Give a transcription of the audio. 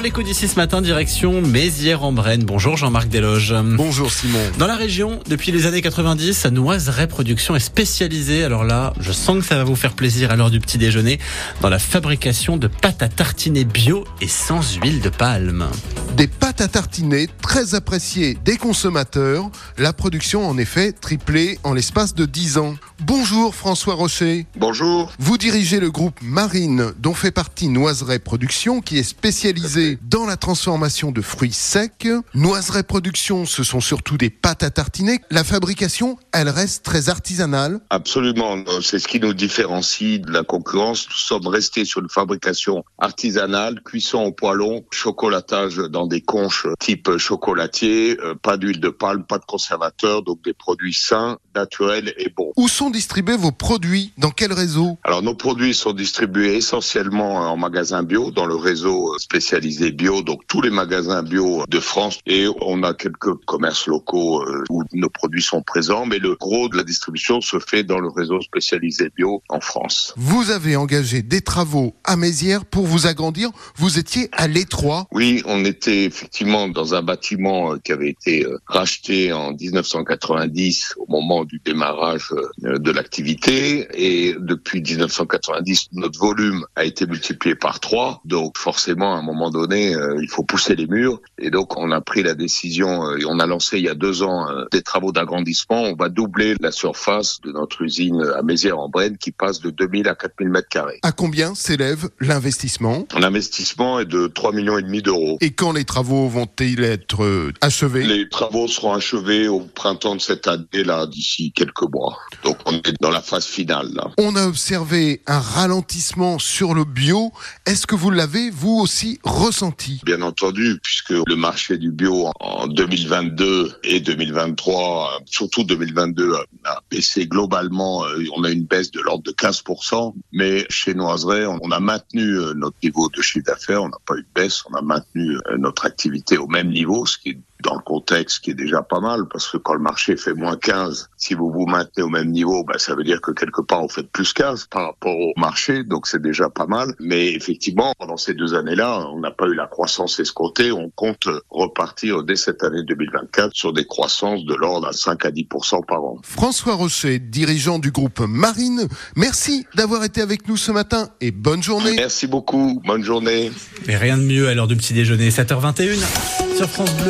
Dans l'écho d'ici ce matin, direction Mézières en Brenne. Bonjour Jean-Marc Desloges. Bonjour Simon. Dans la région, depuis les années 90, Noiseray Production est spécialisée. Alors là, je sens que ça va vous faire plaisir à l'heure du petit déjeuner dans la fabrication de pâtes à tartiner bio et sans huile de palme. Des pâtes à tartiner très appréciées des consommateurs. La production en effet triplée en l'espace de 10 ans. Bonjour François Rocher. Bonjour. Vous dirigez le groupe Marine dont fait partie Noiseray Production qui est spécialisé dans la transformation de fruits secs. Noiseray Production, ce sont surtout des pâtes à tartiner. La fabrication, elle reste très artisanale. Absolument. C'est ce qui nous différencie de la concurrence. Nous sommes restés sur une fabrication artisanale, cuisson au poêlon, chocolatage dans des conches type chocolatier, euh, pas d'huile de palme, pas de conservateur, donc des produits sains, naturels et bons. Où sont distribués vos produits? Dans quel réseau? Alors nos produits sont distribués essentiellement en magasin bio, dans le réseau spécialisé bio, donc tous les magasins bio de France. Et on a quelques commerces locaux euh, où nos produits sont présents, mais le gros de la distribution se fait dans le réseau spécialisé bio en France. Vous avez engagé des travaux à Mézières pour vous agrandir. Vous étiez à l'étroit. Oui, on était effectivement dans un bâtiment euh, qui avait été euh, racheté en 1990 au moment du démarrage de l'activité. Et depuis 1990 notre volume a été multiplié par trois. Donc forcément à un moment donné euh, il faut pousser les murs. Et donc on a pris la décision euh, et on a lancé il y a deux ans euh, des travaux d'agrandissement. On va doubler la surface de notre usine à Mézières-en-Brenne qui passe de 2000 à 4000 mètres carrés. À combien s'élève l'investissement? L'investissement est de 3 millions et demi d'euros. Et quand les travaux vont-ils être achevés? Les travaux seront achevés au printemps de cette année là d'ici quelques mois. Donc on est dans la phase finale là. On a observé un ralentissement sur le bio. Est-ce que vous l'avez vous aussi ressenti? Bien entendu, puisque le marché du bio en 2022 et 2023, surtout 2022, a baissé globalement. On a une baisse de l'ordre de 15%, mais chez Noiseray, on a maintenu notre niveau de chiffre d'affaires. On n'a pas eu de baisse, on a maintenu notre activité au même niveau, ce qui dans le contexte qui est déjà pas mal, parce que quand le marché fait moins 15, si vous vous maintenez au même niveau, bah, ça veut dire que quelque part, vous faites plus 15 par rapport au marché, donc c'est déjà pas mal. Mais effectivement, pendant ces deux années-là, on n'a pas eu la croissance escomptée. On compte repartir dès cette année 2024 sur des croissances de l'ordre à 5 à 10 par an. François Rocher, dirigeant du groupe Marine, merci d'avoir été avec nous ce matin et bonne journée. Merci beaucoup, bonne journée. Et rien de mieux à l'heure du petit déjeuner, 7h21 sur France Bleu.